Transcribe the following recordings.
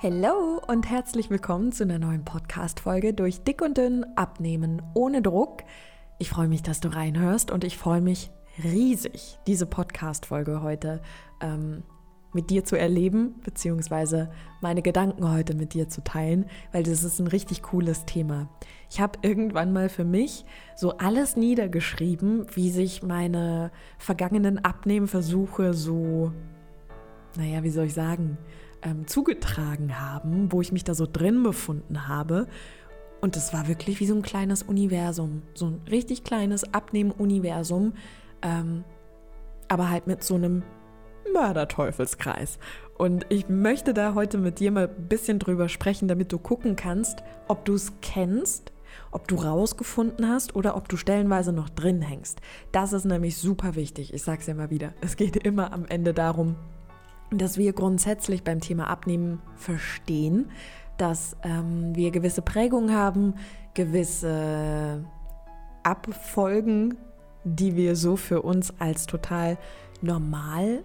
Hallo und herzlich willkommen zu einer neuen Podcast-Folge durch Dick und Dünn Abnehmen ohne Druck. Ich freue mich, dass du reinhörst und ich freue mich riesig, diese Podcast-Folge heute ähm, mit dir zu erleben, beziehungsweise meine Gedanken heute mit dir zu teilen, weil das ist ein richtig cooles Thema. Ich habe irgendwann mal für mich so alles niedergeschrieben, wie sich meine vergangenen Abnehmversuche so, naja, wie soll ich sagen, ähm, zugetragen haben, wo ich mich da so drin befunden habe. Und es war wirklich wie so ein kleines Universum, so ein richtig kleines Abnehmen-Universum, ähm, aber halt mit so einem Mörderteufelskreis. Und ich möchte da heute mit dir mal ein bisschen drüber sprechen, damit du gucken kannst, ob du es kennst, ob du rausgefunden hast oder ob du stellenweise noch drin hängst. Das ist nämlich super wichtig. Ich sage es ja mal wieder. Es geht immer am Ende darum, dass wir grundsätzlich beim Thema Abnehmen verstehen, dass ähm, wir gewisse Prägungen haben, gewisse Abfolgen, die wir so für uns als total normal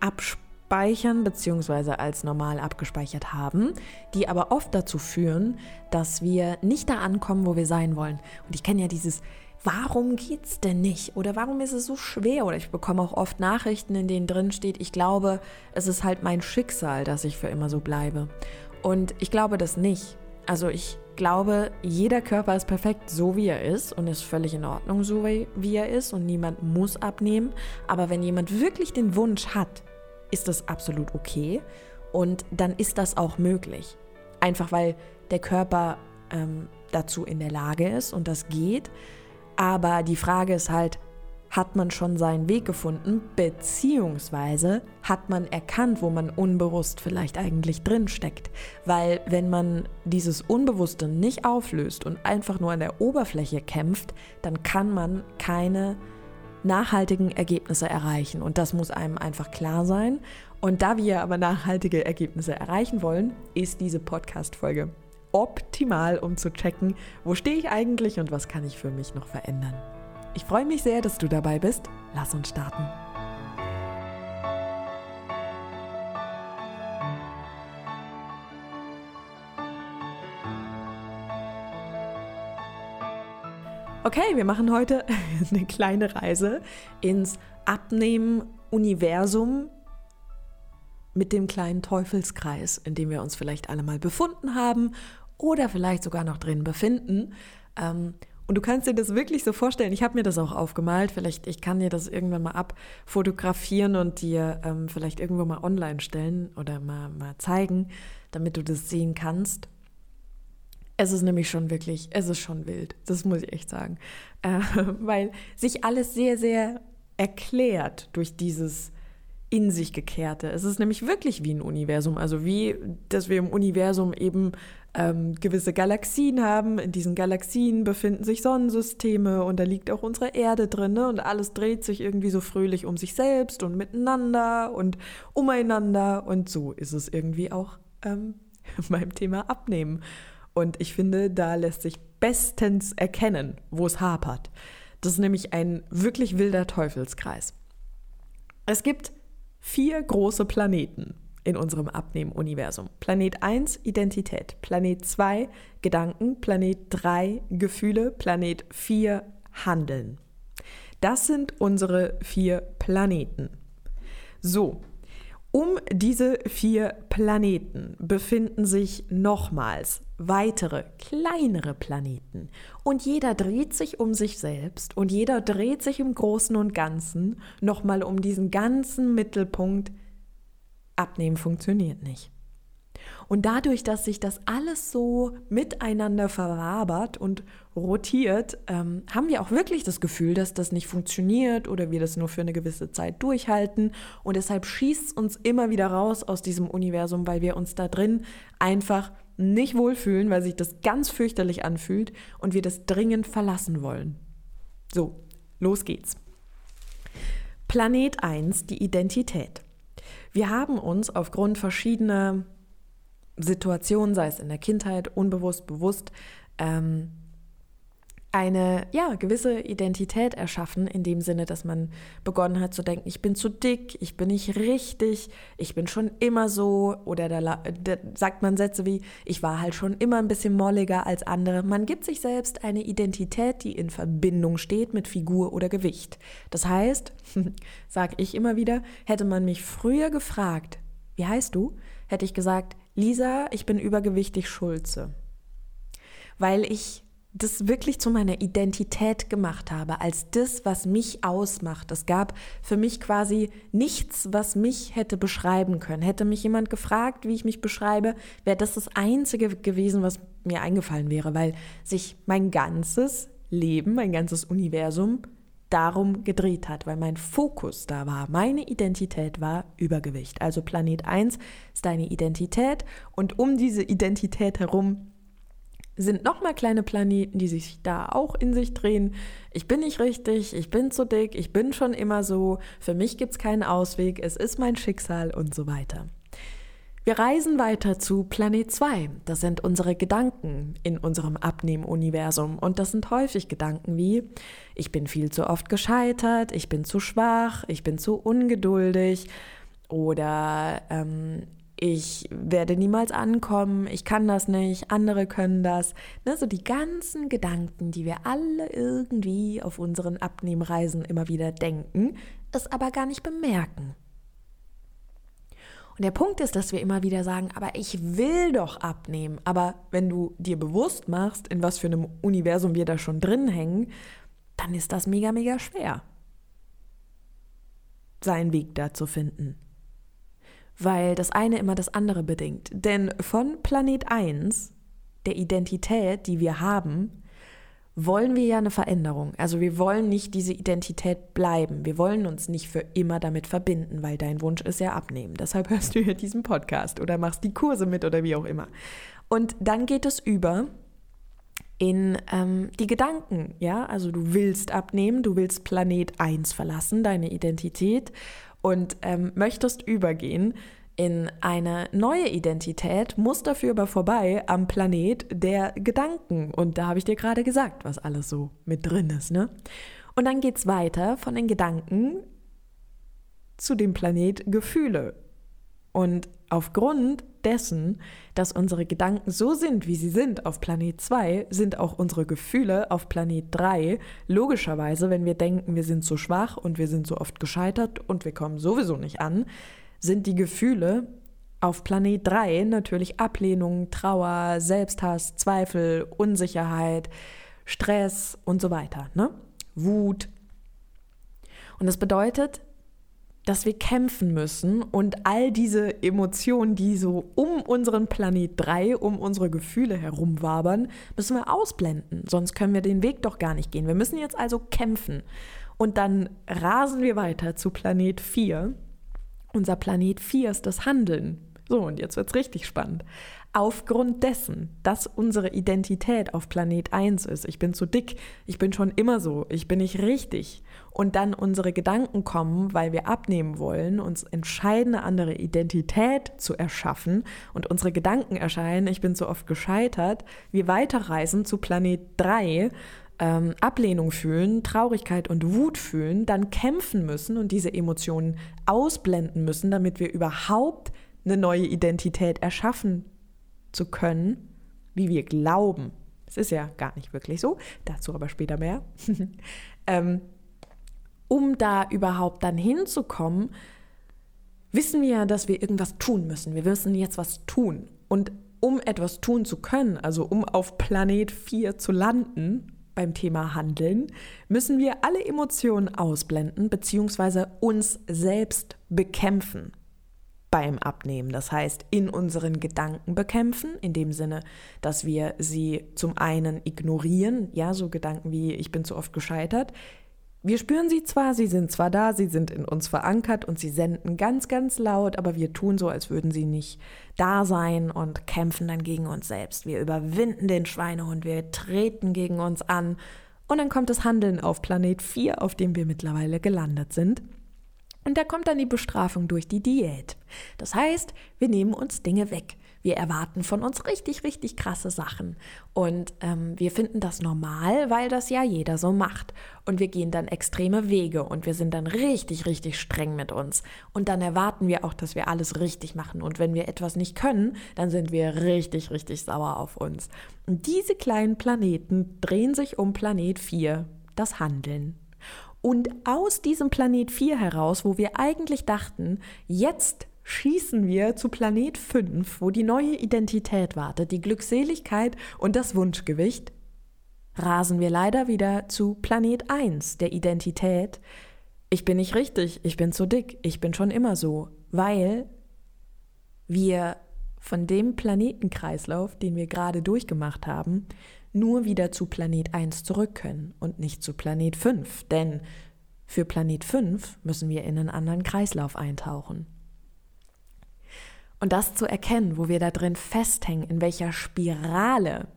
abspeichern bzw. als normal abgespeichert haben, die aber oft dazu führen, dass wir nicht da ankommen, wo wir sein wollen. Und ich kenne ja dieses warum geht's denn nicht? Oder warum ist es so schwer? Oder ich bekomme auch oft Nachrichten, in denen drin steht, ich glaube, es ist halt mein Schicksal, dass ich für immer so bleibe. Und ich glaube das nicht. Also ich glaube, jeder Körper ist perfekt so, wie er ist und ist völlig in Ordnung so, wie er ist und niemand muss abnehmen. Aber wenn jemand wirklich den Wunsch hat, ist das absolut okay und dann ist das auch möglich. Einfach weil der Körper ähm, dazu in der Lage ist und das geht. Aber die Frage ist halt, hat man schon seinen Weg gefunden, beziehungsweise hat man erkannt, wo man unbewusst vielleicht eigentlich drin steckt. Weil wenn man dieses Unbewusste nicht auflöst und einfach nur an der Oberfläche kämpft, dann kann man keine nachhaltigen Ergebnisse erreichen. Und das muss einem einfach klar sein. Und da wir aber nachhaltige Ergebnisse erreichen wollen, ist diese Podcast-Folge optimal, um zu checken, wo stehe ich eigentlich und was kann ich für mich noch verändern. Ich freue mich sehr, dass du dabei bist. Lass uns starten. Okay, wir machen heute eine kleine Reise ins Abnehmen-Universum mit dem kleinen Teufelskreis, in dem wir uns vielleicht alle mal befunden haben oder vielleicht sogar noch drin befinden. Ähm, und du kannst dir das wirklich so vorstellen. Ich habe mir das auch aufgemalt. Vielleicht, ich kann dir das irgendwann mal abfotografieren und dir ähm, vielleicht irgendwo mal online stellen oder mal, mal zeigen, damit du das sehen kannst. Es ist nämlich schon wirklich, es ist schon wild. Das muss ich echt sagen. Äh, weil sich alles sehr, sehr erklärt durch dieses in sich gekehrte. Es ist nämlich wirklich wie ein Universum, also wie, dass wir im Universum eben ähm, gewisse Galaxien haben. In diesen Galaxien befinden sich Sonnensysteme und da liegt auch unsere Erde drin ne? und alles dreht sich irgendwie so fröhlich um sich selbst und miteinander und umeinander und so ist es irgendwie auch ähm, beim Thema Abnehmen. Und ich finde, da lässt sich bestens erkennen, wo es hapert. Das ist nämlich ein wirklich wilder Teufelskreis. Es gibt vier große Planeten in unserem Abnehmen-Universum. Planet 1 Identität, Planet 2 Gedanken, Planet 3 Gefühle, Planet 4 Handeln. Das sind unsere vier Planeten. So, um diese vier Planeten befinden sich nochmals weitere kleinere Planeten. Und jeder dreht sich um sich selbst und jeder dreht sich im Großen und Ganzen nochmal um diesen ganzen Mittelpunkt. Abnehmen funktioniert nicht. Und dadurch, dass sich das alles so miteinander verwabert und rotiert, ähm, haben wir auch wirklich das Gefühl, dass das nicht funktioniert oder wir das nur für eine gewisse Zeit durchhalten. Und deshalb schießt es uns immer wieder raus aus diesem Universum, weil wir uns da drin einfach nicht wohlfühlen, weil sich das ganz fürchterlich anfühlt und wir das dringend verlassen wollen. So, los geht's. Planet 1, die Identität. Wir haben uns aufgrund verschiedener Situationen, sei es in der Kindheit, unbewusst, bewusst, ähm, eine ja, gewisse Identität erschaffen, in dem Sinne, dass man begonnen hat zu denken, ich bin zu dick, ich bin nicht richtig, ich bin schon immer so. Oder da, da, sagt man Sätze wie, ich war halt schon immer ein bisschen molliger als andere. Man gibt sich selbst eine Identität, die in Verbindung steht mit Figur oder Gewicht. Das heißt, sage ich immer wieder, hätte man mich früher gefragt, wie heißt du? Hätte ich gesagt, Lisa, ich bin übergewichtig Schulze. Weil ich das wirklich zu meiner Identität gemacht habe, als das, was mich ausmacht. Es gab für mich quasi nichts, was mich hätte beschreiben können. Hätte mich jemand gefragt, wie ich mich beschreibe, wäre das das Einzige gewesen, was mir eingefallen wäre, weil sich mein ganzes Leben, mein ganzes Universum darum gedreht hat, weil mein Fokus da war. Meine Identität war Übergewicht. Also Planet 1 ist deine Identität und um diese Identität herum sind nochmal kleine Planeten, die sich da auch in sich drehen. Ich bin nicht richtig, ich bin zu dick, ich bin schon immer so, für mich gibt es keinen Ausweg, es ist mein Schicksal und so weiter. Wir reisen weiter zu Planet 2. Das sind unsere Gedanken in unserem Abnehmuniversum. Und das sind häufig Gedanken wie, ich bin viel zu oft gescheitert, ich bin zu schwach, ich bin zu ungeduldig oder ähm, ich werde niemals ankommen, ich kann das nicht, andere können das. Ne, so die ganzen Gedanken, die wir alle irgendwie auf unseren Abnehmreisen immer wieder denken, es aber gar nicht bemerken. Und der Punkt ist, dass wir immer wieder sagen, aber ich will doch abnehmen. Aber wenn du dir bewusst machst, in was für einem Universum wir da schon drin hängen, dann ist das mega, mega schwer, seinen Weg da zu finden weil das eine immer das andere bedingt. Denn von Planet 1, der Identität, die wir haben, wollen wir ja eine Veränderung. Also wir wollen nicht diese Identität bleiben. Wir wollen uns nicht für immer damit verbinden, weil dein Wunsch ist ja abnehmen. Deshalb hörst du hier diesen Podcast oder machst die Kurse mit oder wie auch immer. Und dann geht es über in ähm, die Gedanken, ja, also du willst abnehmen, du willst Planet 1 verlassen, deine Identität und ähm, möchtest übergehen in eine neue Identität, muss dafür aber vorbei am Planet der Gedanken. Und da habe ich dir gerade gesagt, was alles so mit drin ist. Ne? Und dann geht es weiter von den Gedanken zu dem Planet Gefühle. Und aufgrund dessen, dass unsere Gedanken so sind, wie sie sind auf Planet 2, sind auch unsere Gefühle auf Planet 3 logischerweise, wenn wir denken, wir sind zu schwach und wir sind so oft gescheitert und wir kommen sowieso nicht an, sind die Gefühle auf Planet 3 natürlich Ablehnung, Trauer, Selbsthass, Zweifel, Unsicherheit, Stress und so weiter, ne? Wut. Und das bedeutet, dass wir kämpfen müssen und all diese Emotionen, die so um unseren Planet 3, um unsere Gefühle herumwabern, müssen wir ausblenden. Sonst können wir den Weg doch gar nicht gehen. Wir müssen jetzt also kämpfen. Und dann rasen wir weiter zu Planet 4. Unser Planet 4 ist das Handeln. So, und jetzt wird es richtig spannend. Aufgrund dessen, dass unsere Identität auf Planet 1 ist, ich bin zu dick, ich bin schon immer so, ich bin nicht richtig, und dann unsere Gedanken kommen, weil wir abnehmen wollen, uns entscheiden, eine andere Identität zu erschaffen. Und unsere Gedanken erscheinen, ich bin so oft gescheitert, wir weiterreisen zu Planet 3, ähm, Ablehnung fühlen, Traurigkeit und Wut fühlen, dann kämpfen müssen und diese Emotionen ausblenden müssen, damit wir überhaupt eine neue Identität erschaffen zu können, wie wir glauben. Es ist ja gar nicht wirklich so, dazu aber später mehr. ähm, um da überhaupt dann hinzukommen, wissen wir ja, dass wir irgendwas tun müssen. Wir müssen jetzt was tun. Und um etwas tun zu können, also um auf Planet 4 zu landen, beim Thema Handeln, müssen wir alle Emotionen ausblenden bzw. uns selbst bekämpfen beim Abnehmen. Das heißt, in unseren Gedanken bekämpfen, in dem Sinne, dass wir sie zum einen ignorieren, ja, so Gedanken wie ich bin zu oft gescheitert. Wir spüren sie zwar, sie sind zwar da, sie sind in uns verankert und sie senden ganz, ganz laut, aber wir tun so, als würden sie nicht da sein und kämpfen dann gegen uns selbst. Wir überwinden den Schweinehund, wir treten gegen uns an und dann kommt das Handeln auf Planet 4, auf dem wir mittlerweile gelandet sind. Und da kommt dann die Bestrafung durch die Diät. Das heißt, wir nehmen uns Dinge weg. Wir erwarten von uns richtig, richtig krasse Sachen. Und ähm, wir finden das normal, weil das ja jeder so macht. Und wir gehen dann extreme Wege und wir sind dann richtig, richtig streng mit uns. Und dann erwarten wir auch, dass wir alles richtig machen. Und wenn wir etwas nicht können, dann sind wir richtig, richtig sauer auf uns. Und diese kleinen Planeten drehen sich um Planet 4, das Handeln. Und aus diesem Planet 4 heraus, wo wir eigentlich dachten, jetzt schießen wir zu Planet 5, wo die neue Identität wartet, die Glückseligkeit und das Wunschgewicht, rasen wir leider wieder zu Planet 1, der Identität. Ich bin nicht richtig, ich bin zu dick, ich bin schon immer so, weil wir von dem Planetenkreislauf, den wir gerade durchgemacht haben, nur wieder zu Planet 1 zurück können und nicht zu Planet 5. Denn für Planet 5 müssen wir in einen anderen Kreislauf eintauchen. Und das zu erkennen, wo wir da drin festhängen, in welcher Spirale,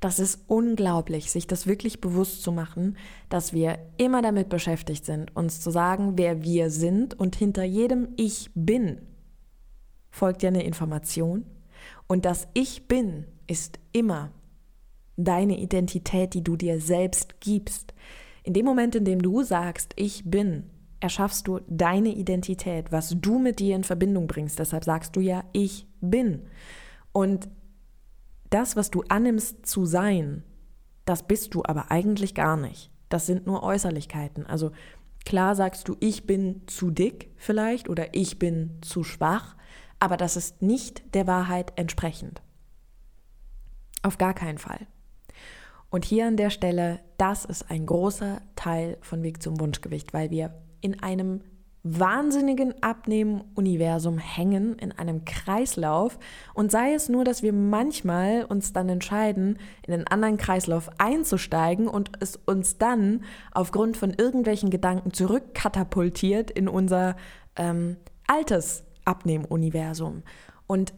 das ist unglaublich, sich das wirklich bewusst zu machen, dass wir immer damit beschäftigt sind, uns zu sagen, wer wir sind und hinter jedem Ich bin folgt ja eine Information und das Ich bin ist immer deine Identität, die du dir selbst gibst. In dem Moment, in dem du sagst, ich bin, erschaffst du deine Identität, was du mit dir in Verbindung bringst. Deshalb sagst du ja, ich bin. Und das, was du annimmst zu sein, das bist du aber eigentlich gar nicht. Das sind nur Äußerlichkeiten. Also klar sagst du, ich bin zu dick vielleicht oder ich bin zu schwach, aber das ist nicht der Wahrheit entsprechend. Auf gar keinen Fall. Und hier an der Stelle, das ist ein großer Teil von Weg zum Wunschgewicht, weil wir in einem wahnsinnigen Abnehmen-Universum hängen, in einem Kreislauf. Und sei es nur, dass wir manchmal uns dann entscheiden, in einen anderen Kreislauf einzusteigen und es uns dann aufgrund von irgendwelchen Gedanken zurückkatapultiert in unser ähm, altes Abnehmen-Universum. Und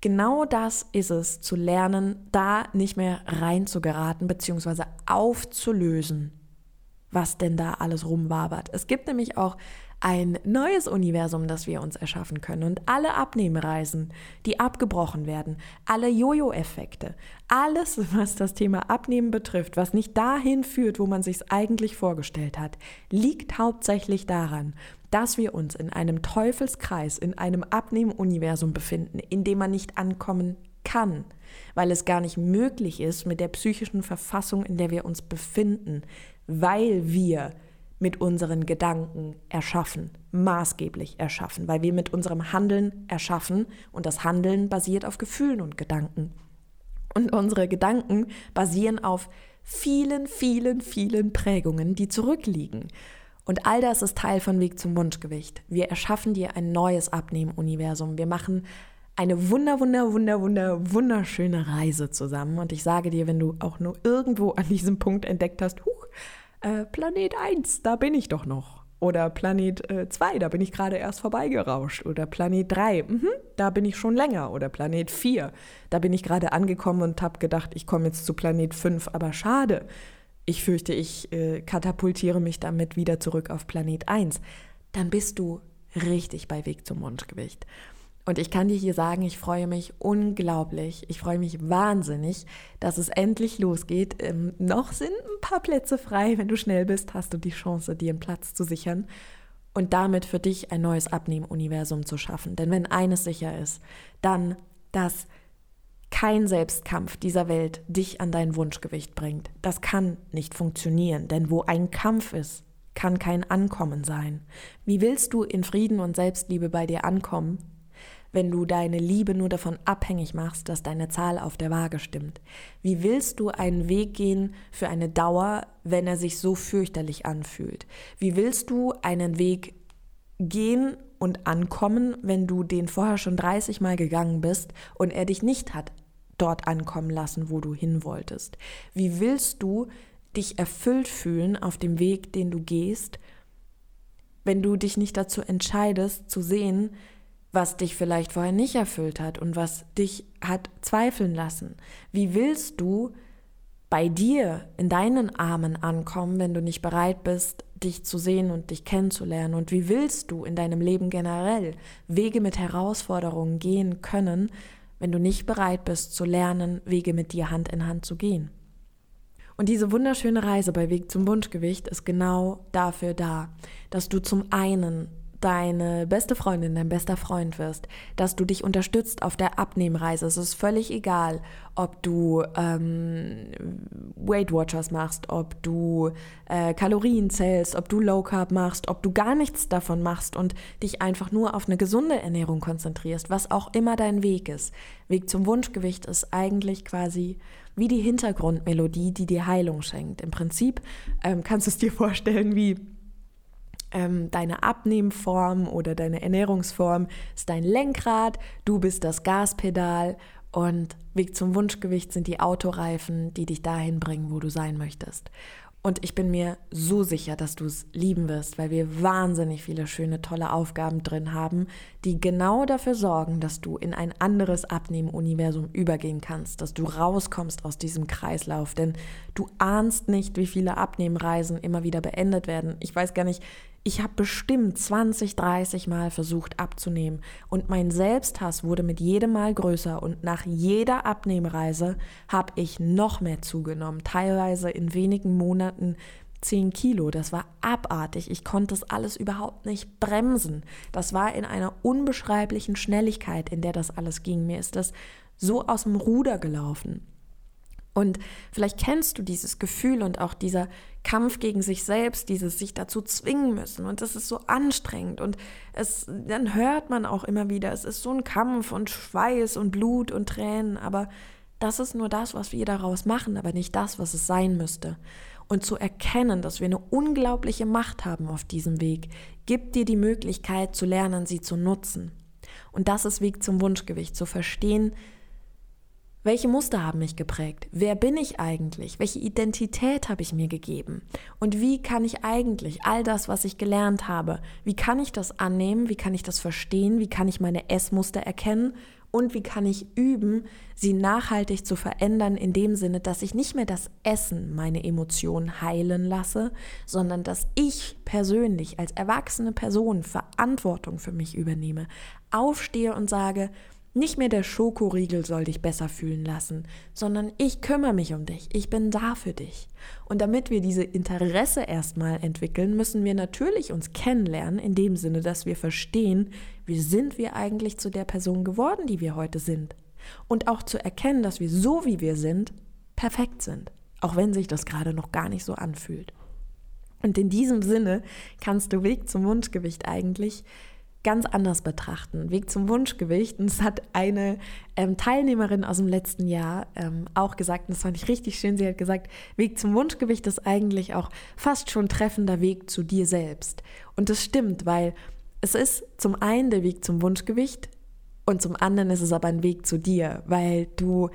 genau das ist es, zu lernen, da nicht mehr reinzugeraten, beziehungsweise aufzulösen was denn da alles rumwabert. Es gibt nämlich auch ein neues Universum, das wir uns erschaffen können. Und alle Abnehmreisen, die abgebrochen werden, alle Jojo-Effekte, alles, was das Thema Abnehmen betrifft, was nicht dahin führt, wo man sich eigentlich vorgestellt hat, liegt hauptsächlich daran, dass wir uns in einem Teufelskreis, in einem Abnehmuniversum befinden, in dem man nicht ankommen kann, weil es gar nicht möglich ist mit der psychischen Verfassung, in der wir uns befinden, weil wir mit unseren Gedanken erschaffen, maßgeblich erschaffen, weil wir mit unserem Handeln erschaffen und das Handeln basiert auf Gefühlen und Gedanken. Und unsere Gedanken basieren auf vielen, vielen, vielen Prägungen, die zurückliegen. Und all das ist Teil von Weg zum Wunschgewicht. Wir erschaffen dir ein neues Abnehmen-Universum. Wir machen eine wunder, wunder, wunder, wunder, wunderschöne Reise zusammen. Und ich sage dir, wenn du auch nur irgendwo an diesem Punkt entdeckt hast, huch, äh, Planet 1, da bin ich doch noch. Oder Planet äh, 2, da bin ich gerade erst vorbeigerauscht. Oder Planet 3, mhm, da bin ich schon länger. Oder Planet 4, da bin ich gerade angekommen und habe gedacht, ich komme jetzt zu Planet 5. Aber schade, ich fürchte, ich äh, katapultiere mich damit wieder zurück auf Planet 1. Dann bist du richtig bei Weg zum Wunschgewicht. Und ich kann dir hier sagen, ich freue mich unglaublich. Ich freue mich wahnsinnig, dass es endlich losgeht. Ähm, noch sind ein paar Plätze frei. Wenn du schnell bist, hast du die Chance, dir einen Platz zu sichern und damit für dich ein neues Abnehmuniversum zu schaffen. Denn wenn eines sicher ist, dann, dass kein Selbstkampf dieser Welt dich an dein Wunschgewicht bringt. Das kann nicht funktionieren, denn wo ein Kampf ist, kann kein Ankommen sein. Wie willst du in Frieden und Selbstliebe bei dir ankommen, wenn du deine Liebe nur davon abhängig machst, dass deine Zahl auf der Waage stimmt? Wie willst du einen Weg gehen für eine Dauer, wenn er sich so fürchterlich anfühlt? Wie willst du einen Weg gehen und ankommen, wenn du den vorher schon 30 Mal gegangen bist und er dich nicht hat dort ankommen lassen, wo du hin wolltest? Wie willst du dich erfüllt fühlen auf dem Weg, den du gehst, wenn du dich nicht dazu entscheidest zu sehen, was dich vielleicht vorher nicht erfüllt hat und was dich hat zweifeln lassen. Wie willst du bei dir in deinen Armen ankommen, wenn du nicht bereit bist, dich zu sehen und dich kennenzulernen? Und wie willst du in deinem Leben generell Wege mit Herausforderungen gehen können, wenn du nicht bereit bist zu lernen, Wege mit dir Hand in Hand zu gehen. Und diese wunderschöne Reise bei Weg zum Wunschgewicht ist genau dafür da, dass du zum einen deine beste Freundin, dein bester Freund wirst, dass du dich unterstützt auf der Abnehmreise. Es ist völlig egal, ob du ähm, Weight Watchers machst, ob du äh, Kalorien zählst, ob du Low Carb machst, ob du gar nichts davon machst und dich einfach nur auf eine gesunde Ernährung konzentrierst, was auch immer dein Weg ist. Weg zum Wunschgewicht ist eigentlich quasi wie die Hintergrundmelodie, die dir Heilung schenkt. Im Prinzip ähm, kannst du es dir vorstellen wie ähm, deine Abnehmform oder deine Ernährungsform ist dein Lenkrad, du bist das Gaspedal und Weg zum Wunschgewicht sind die Autoreifen, die dich dahin bringen, wo du sein möchtest. Und ich bin mir so sicher, dass du es lieben wirst, weil wir wahnsinnig viele schöne, tolle Aufgaben drin haben, die genau dafür sorgen, dass du in ein anderes Abnehmuniversum übergehen kannst, dass du rauskommst aus diesem Kreislauf. Denn du ahnst nicht, wie viele Abnehmreisen immer wieder beendet werden. Ich weiß gar nicht, ich habe bestimmt 20, 30 Mal versucht abzunehmen und mein Selbsthass wurde mit jedem Mal größer und nach jeder Abnehmreise habe ich noch mehr zugenommen, teilweise in wenigen Monaten 10 Kilo. Das war abartig. Ich konnte das alles überhaupt nicht bremsen. Das war in einer unbeschreiblichen Schnelligkeit, in der das alles ging. Mir ist das so aus dem Ruder gelaufen. Und vielleicht kennst du dieses Gefühl und auch dieser Kampf gegen sich selbst, dieses sich dazu zwingen müssen. Und das ist so anstrengend. Und es, dann hört man auch immer wieder, es ist so ein Kampf und Schweiß und Blut und Tränen. Aber das ist nur das, was wir daraus machen, aber nicht das, was es sein müsste. Und zu erkennen, dass wir eine unglaubliche Macht haben auf diesem Weg, gibt dir die Möglichkeit zu lernen, sie zu nutzen. Und das ist Weg zum Wunschgewicht, zu verstehen, welche Muster haben mich geprägt? Wer bin ich eigentlich? Welche Identität habe ich mir gegeben? Und wie kann ich eigentlich all das, was ich gelernt habe, wie kann ich das annehmen? Wie kann ich das verstehen? Wie kann ich meine Essmuster erkennen? Und wie kann ich üben, sie nachhaltig zu verändern, in dem Sinne, dass ich nicht mehr das Essen meine Emotionen heilen lasse, sondern dass ich persönlich als erwachsene Person Verantwortung für mich übernehme, aufstehe und sage, nicht mehr der Schokoriegel soll dich besser fühlen lassen, sondern ich kümmere mich um dich, ich bin da für dich. Und damit wir diese Interesse erstmal entwickeln, müssen wir natürlich uns kennenlernen, in dem Sinne, dass wir verstehen, wie sind wir eigentlich zu der Person geworden, die wir heute sind. Und auch zu erkennen, dass wir so, wie wir sind, perfekt sind, auch wenn sich das gerade noch gar nicht so anfühlt. Und in diesem Sinne kannst du Weg zum Wunschgewicht eigentlich ganz anders betrachten. Weg zum Wunschgewicht. Und es hat eine ähm, Teilnehmerin aus dem letzten Jahr ähm, auch gesagt, und das fand ich richtig schön. Sie hat gesagt, Weg zum Wunschgewicht ist eigentlich auch fast schon treffender Weg zu dir selbst. Und das stimmt, weil es ist zum einen der Weg zum Wunschgewicht und zum anderen ist es aber ein Weg zu dir, weil du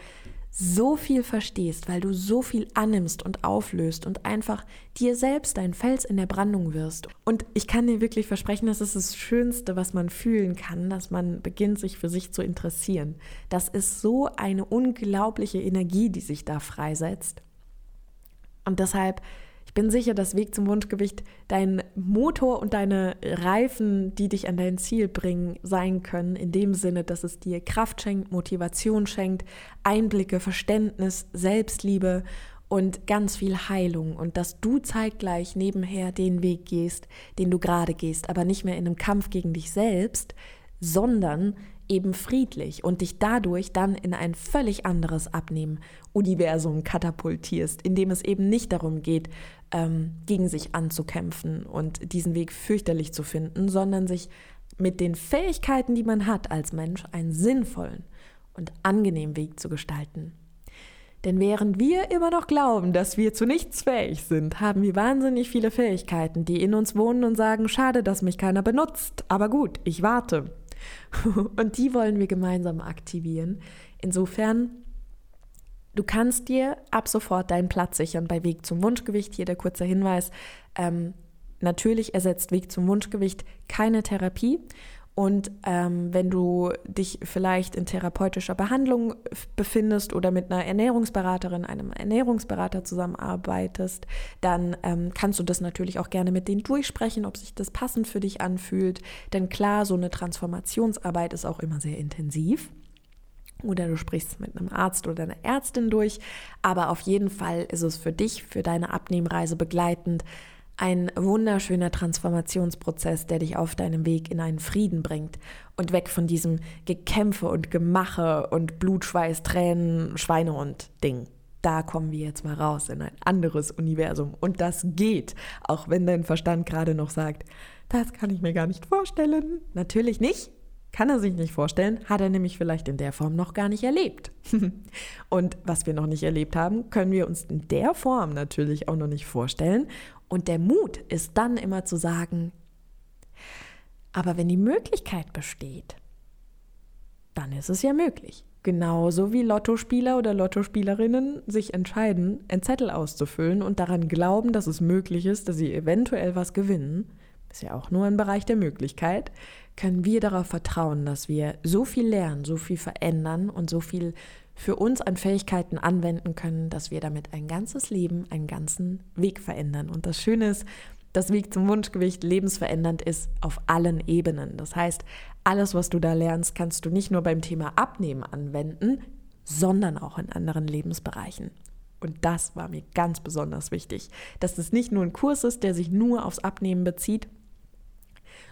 so viel verstehst, weil du so viel annimmst und auflöst und einfach dir selbst ein Fels in der Brandung wirst. Und ich kann dir wirklich versprechen, das ist das Schönste, was man fühlen kann, dass man beginnt, sich für sich zu interessieren. Das ist so eine unglaubliche Energie, die sich da freisetzt. Und deshalb ich bin sicher, dass Weg zum Wunschgewicht dein Motor und deine Reifen, die dich an dein Ziel bringen, sein können, in dem Sinne, dass es dir Kraft schenkt, Motivation schenkt, Einblicke, Verständnis, Selbstliebe und ganz viel Heilung. Und dass du zeitgleich nebenher den Weg gehst, den du gerade gehst, aber nicht mehr in einem Kampf gegen dich selbst, sondern eben friedlich und dich dadurch dann in ein völlig anderes Abnehmen-Universum katapultierst, in dem es eben nicht darum geht, ähm, gegen sich anzukämpfen und diesen Weg fürchterlich zu finden, sondern sich mit den Fähigkeiten, die man hat als Mensch, einen sinnvollen und angenehmen Weg zu gestalten. Denn während wir immer noch glauben, dass wir zu nichts fähig sind, haben wir wahnsinnig viele Fähigkeiten, die in uns wohnen und sagen, schade, dass mich keiner benutzt, aber gut, ich warte. Und die wollen wir gemeinsam aktivieren. Insofern Du kannst dir ab sofort deinen Platz sichern bei Weg zum Wunschgewicht. Hier der kurze Hinweis. Ähm, natürlich ersetzt Weg zum Wunschgewicht keine Therapie. Und ähm, wenn du dich vielleicht in therapeutischer Behandlung befindest oder mit einer Ernährungsberaterin, einem Ernährungsberater zusammenarbeitest, dann ähm, kannst du das natürlich auch gerne mit denen durchsprechen, ob sich das passend für dich anfühlt. Denn klar, so eine Transformationsarbeit ist auch immer sehr intensiv. oder du sprichst mit einem Arzt oder einer Ärztin durch. Aber auf jeden Fall ist es für dich, für deine Abnehmreise begleitend, ein wunderschöner Transformationsprozess, der dich auf deinem Weg in einen Frieden bringt und weg von diesem Gekämpfe und Gemache und Blutschweiß, Tränen, Schweinehund Ding. Da kommen wir jetzt mal raus in ein anderes Universum. Und das geht, auch wenn dein Verstand gerade noch sagt, das kann ich mir gar nicht vorstellen. Natürlich nicht, kann er sich nicht vorstellen, hat er nämlich vielleicht in der Form noch gar nicht erlebt. und was wir noch nicht erlebt haben, können wir uns in der Form natürlich auch noch nicht vorstellen. Und der Mut ist dann immer zu sagen, aber wenn die Möglichkeit besteht, dann ist es ja möglich. Genauso wie Lottospieler oder Lottospielerinnen sich entscheiden, einen Zettel auszufüllen und daran glauben, dass es möglich ist, dass sie eventuell was gewinnen, ist ja auch nur ein Bereich der Möglichkeit, können wir darauf vertrauen, dass wir so viel lernen, so viel verändern und so viel für uns an Fähigkeiten anwenden können, dass wir damit ein ganzes Leben, einen ganzen Weg verändern. Und das Schöne ist, das Weg zum Wunschgewicht lebensverändernd ist auf allen Ebenen. Das heißt, alles, was du da lernst, kannst du nicht nur beim Thema Abnehmen anwenden, sondern auch in anderen Lebensbereichen. Und das war mir ganz besonders wichtig, dass es nicht nur ein Kurs ist, der sich nur aufs Abnehmen bezieht,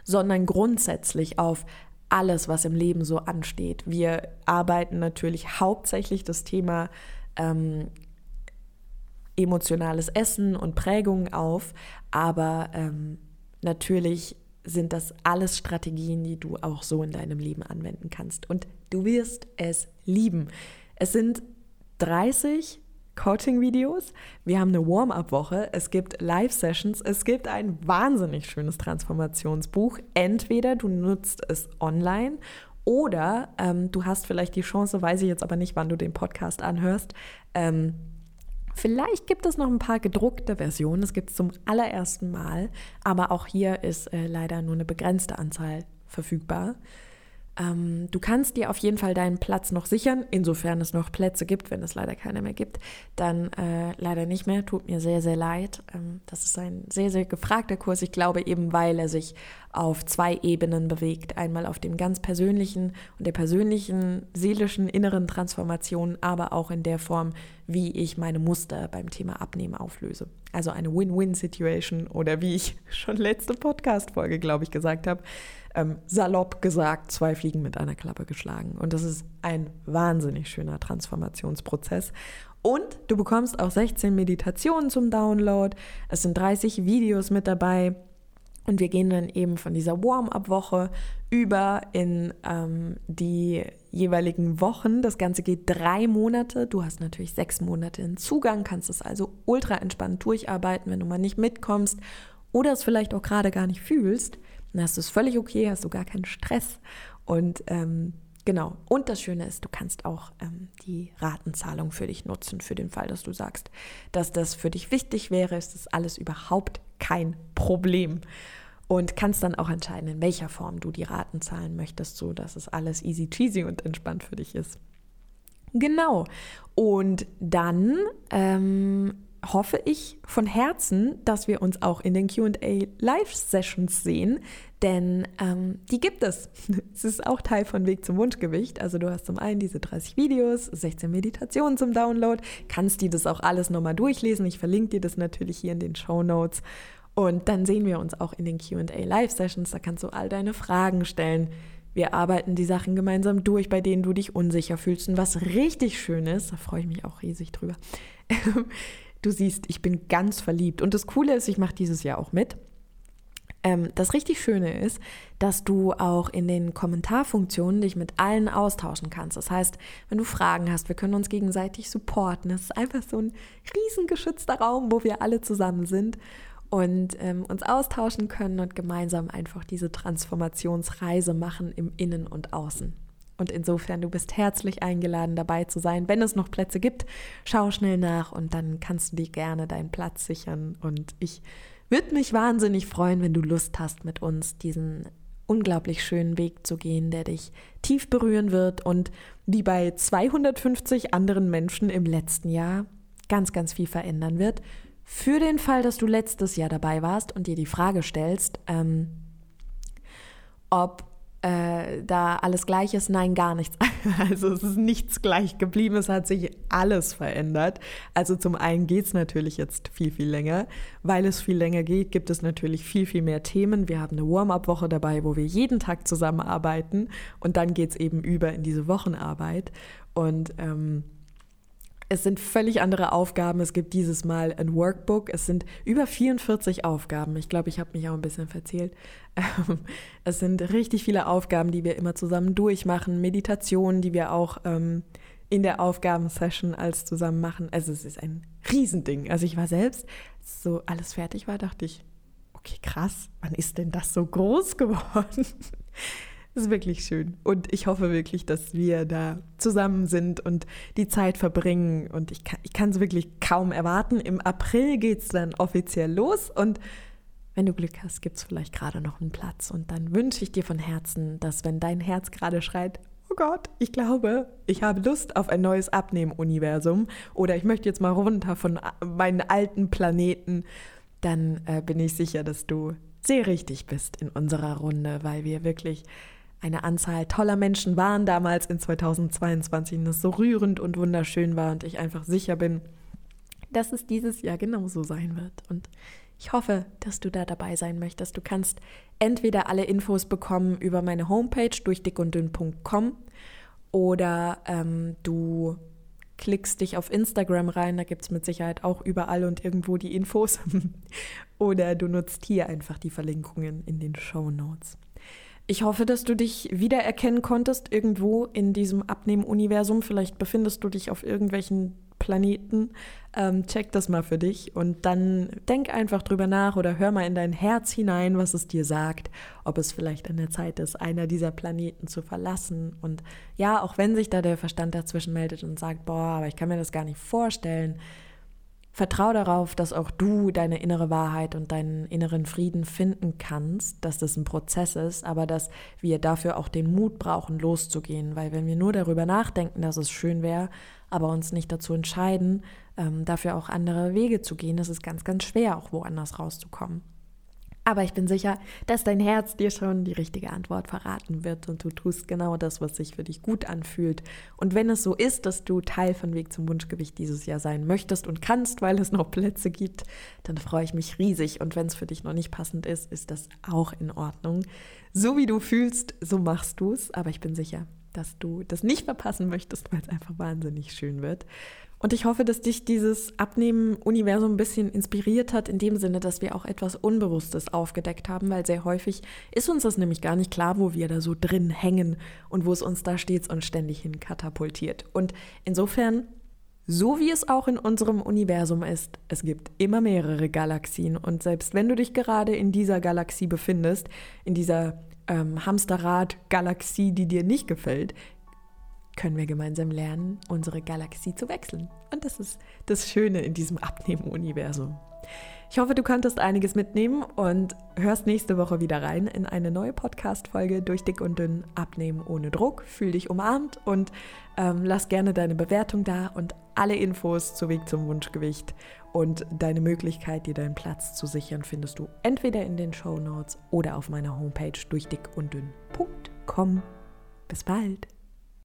sondern grundsätzlich auf alles, was im Leben so ansteht. Wir arbeiten natürlich hauptsächlich das Thema ähm, emotionales Essen und Prägungen auf, aber ähm, natürlich sind das alles Strategien, die du auch so in deinem Leben anwenden kannst. Und du wirst es lieben. Es sind 30 Coaching-Videos. Wir haben eine Warm-up-Woche. Es gibt Live-Sessions. Es gibt ein wahnsinnig schönes Transformationsbuch. Entweder du nutzt es online oder ähm, du hast vielleicht die Chance, weiß ich jetzt aber nicht, wann du den Podcast anhörst. Ähm, vielleicht gibt es noch ein paar gedruckte Versionen. Das gibt es zum allerersten Mal. Aber auch hier ist äh, leider nur eine begrenzte Anzahl verfügbar. Ähm, du kannst dir auf jeden Fall deinen Platz noch sichern, insofern es noch Plätze gibt. Wenn es leider keine mehr gibt, dann äh, leider nicht mehr. Tut mir sehr, sehr leid. Ähm, das ist ein sehr, sehr gefragter Kurs. Ich glaube eben, weil er sich auf zwei Ebenen bewegt. Einmal auf dem ganz persönlichen und der persönlichen, seelischen, inneren Transformation, aber auch in der Form, wie ich meine Muster beim Thema Abnehmen auflöse. Also eine Win-Win-Situation oder wie ich schon letzte Podcast-Folge, glaube ich, gesagt habe, ähm, salopp gesagt, zwei Fliegen mit einer Klappe geschlagen. Und das ist ein wahnsinnig schöner Transformationsprozess. Und du bekommst auch 16 Meditationen zum Download. Es sind 30 Videos mit dabei. Und wir gehen dann eben von dieser Warm-up-Woche über in ähm, die jeweiligen Wochen. Das Ganze geht drei Monate. Du hast natürlich sechs Monate in Zugang, kannst es also ultra entspannt durcharbeiten, wenn du mal nicht mitkommst oder es vielleicht auch gerade gar nicht fühlst. Dann hast du es völlig okay, hast du gar keinen Stress. Und ähm, genau, und das Schöne ist, du kannst auch ähm, die Ratenzahlung für dich nutzen, für den Fall, dass du sagst, dass das für dich wichtig wäre, ist das alles überhaupt kein Problem. Und kannst dann auch entscheiden, in welcher Form du die Raten zahlen möchtest, so dass es alles easy cheesy und entspannt für dich ist. Genau. Und dann ähm, hoffe ich von Herzen, dass wir uns auch in den QA Live-Sessions sehen, denn ähm, die gibt es. Es ist auch Teil von Weg zum Wunschgewicht. Also du hast zum einen diese 30 Videos, 16 Meditationen zum Download, kannst dir das auch alles nochmal durchlesen. Ich verlinke dir das natürlich hier in den Show Notes. Und dann sehen wir uns auch in den QA Live-Sessions. Da kannst du all deine Fragen stellen. Wir arbeiten die Sachen gemeinsam durch, bei denen du dich unsicher fühlst. Und was richtig schön ist, da freue ich mich auch riesig drüber du siehst, ich bin ganz verliebt. Und das Coole ist, ich mache dieses Jahr auch mit. Ähm, das richtig Schöne ist, dass du auch in den Kommentarfunktionen dich mit allen austauschen kannst. Das heißt, wenn du Fragen hast, wir können uns gegenseitig supporten. Es ist einfach so ein riesengeschützter Raum, wo wir alle zusammen sind und ähm, uns austauschen können und gemeinsam einfach diese Transformationsreise machen im Innen und Außen. Und insofern, du bist herzlich eingeladen, dabei zu sein. Wenn es noch Plätze gibt, schau schnell nach und dann kannst du dir gerne deinen Platz sichern. Und ich würde mich wahnsinnig freuen, wenn du Lust hast, mit uns diesen unglaublich schönen Weg zu gehen, der dich tief berühren wird und wie bei 250 anderen Menschen im letzten Jahr ganz, ganz viel verändern wird. Für den Fall, dass du letztes Jahr dabei warst und dir die Frage stellst, ähm, ob äh, da alles gleich ist. Nein, gar nichts. Also es ist nichts gleich geblieben. Es hat sich alles verändert. Also zum einen geht es natürlich jetzt viel, viel länger. Weil es viel länger geht, gibt es natürlich viel, viel mehr Themen. Wir haben eine Warm-up-Woche dabei, wo wir jeden Tag zusammenarbeiten. Und dann geht es eben über in diese Wochenarbeit. Und ähm, es sind völlig andere Aufgaben. Es gibt dieses Mal ein Workbook. Es sind über 44 Aufgaben. Ich glaube, ich habe mich auch ein bisschen verzählt. Ähm, es sind richtig viele Aufgaben, die wir immer zusammen durchmachen. Meditationen, die wir auch ähm, in der Aufgabensession als zusammen machen. Also es ist ein Riesending. Also ich war selbst, so alles fertig war, dachte ich, okay, krass, wann ist denn das so groß geworden? Ist wirklich schön. Und ich hoffe wirklich, dass wir da zusammen sind und die Zeit verbringen. Und ich kann es wirklich kaum erwarten. Im April geht es dann offiziell los. Und wenn du Glück hast, gibt es vielleicht gerade noch einen Platz. Und dann wünsche ich dir von Herzen, dass wenn dein Herz gerade schreit, oh Gott, ich glaube, ich habe Lust auf ein neues Abnehmen-Universum oder ich möchte jetzt mal runter von meinen alten Planeten, dann äh, bin ich sicher, dass du sehr richtig bist in unserer Runde, weil wir wirklich eine Anzahl toller Menschen waren damals in 2022 und es so rührend und wunderschön war und ich einfach sicher bin, dass es dieses Jahr genauso sein wird. Und ich hoffe, dass du da dabei sein möchtest. Du kannst entweder alle Infos bekommen über meine Homepage durch dickunddünn.com oder ähm, du klickst dich auf Instagram rein, da gibt es mit Sicherheit auch überall und irgendwo die Infos. oder du nutzt hier einfach die Verlinkungen in den Show Notes. Ich hoffe, dass du dich wiedererkennen konntest irgendwo in diesem Abnehmen-Universum. Vielleicht befindest du dich auf irgendwelchen Planeten. Ähm, check das mal für dich und dann denk einfach drüber nach oder hör mal in dein Herz hinein, was es dir sagt, ob es vielleicht an der Zeit ist, einer dieser Planeten zu verlassen. Und ja, auch wenn sich da der Verstand dazwischen meldet und sagt, boah, aber ich kann mir das gar nicht vorstellen, Vertrau darauf, dass auch du deine innere Wahrheit und deinen inneren Frieden finden kannst, dass das ein Prozess ist, aber dass wir dafür auch den Mut brauchen, loszugehen. Weil wenn wir nur darüber nachdenken, dass es schön wäre, aber uns nicht dazu entscheiden, ähm, dafür auch andere Wege zu gehen, ist es ganz, ganz schwer, auch woanders rauszukommen. Aber ich bin sicher, dass dein Herz dir schon die richtige Antwort verraten wird und du tust genau das, was sich für dich gut anfühlt. Und wenn es so ist, dass du Teil von Weg zum Wunschgewicht dieses Jahr sein möchtest und kannst, weil es noch Plätze gibt, dann freue ich mich riesig. Und wenn es für dich noch nicht passend ist, ist das auch in Ordnung. So wie du fühlst, so machst du es. Aber ich bin sicher, dass du das nicht verpassen möchtest, weil es einfach wahnsinnig schön wird. Und ich hoffe, dass dich dieses Abnehmen-Universum ein bisschen inspiriert hat, in dem Sinne, dass wir auch etwas Unbewusstes aufgedeckt haben, weil sehr häufig ist uns das nämlich gar nicht klar, wo wir da so drin hängen und wo es uns da stets und ständig hin katapultiert. Und insofern, so wie es auch in unserem Universum ist, es gibt immer mehrere Galaxien und selbst wenn du dich gerade in dieser Galaxie befindest, in dieser ähm, Hamsterrad-Galaxie, die dir nicht gefällt, können wir gemeinsam lernen, unsere Galaxie zu wechseln. Und das ist das Schöne in diesem Abnehmen-Universum. Ich hoffe, du konntest einiges mitnehmen und hörst nächste Woche wieder rein in eine neue Podcast-Folge durch Dick und Dünn Abnehmen ohne Druck. Fühl dich umarmt und ähm, lass gerne deine Bewertung da und alle Infos zu Weg zum Wunschgewicht und deine Möglichkeit, dir deinen Platz zu sichern, findest du entweder in den Show Notes oder auf meiner Homepage durch dick und dünn.com. Bis bald!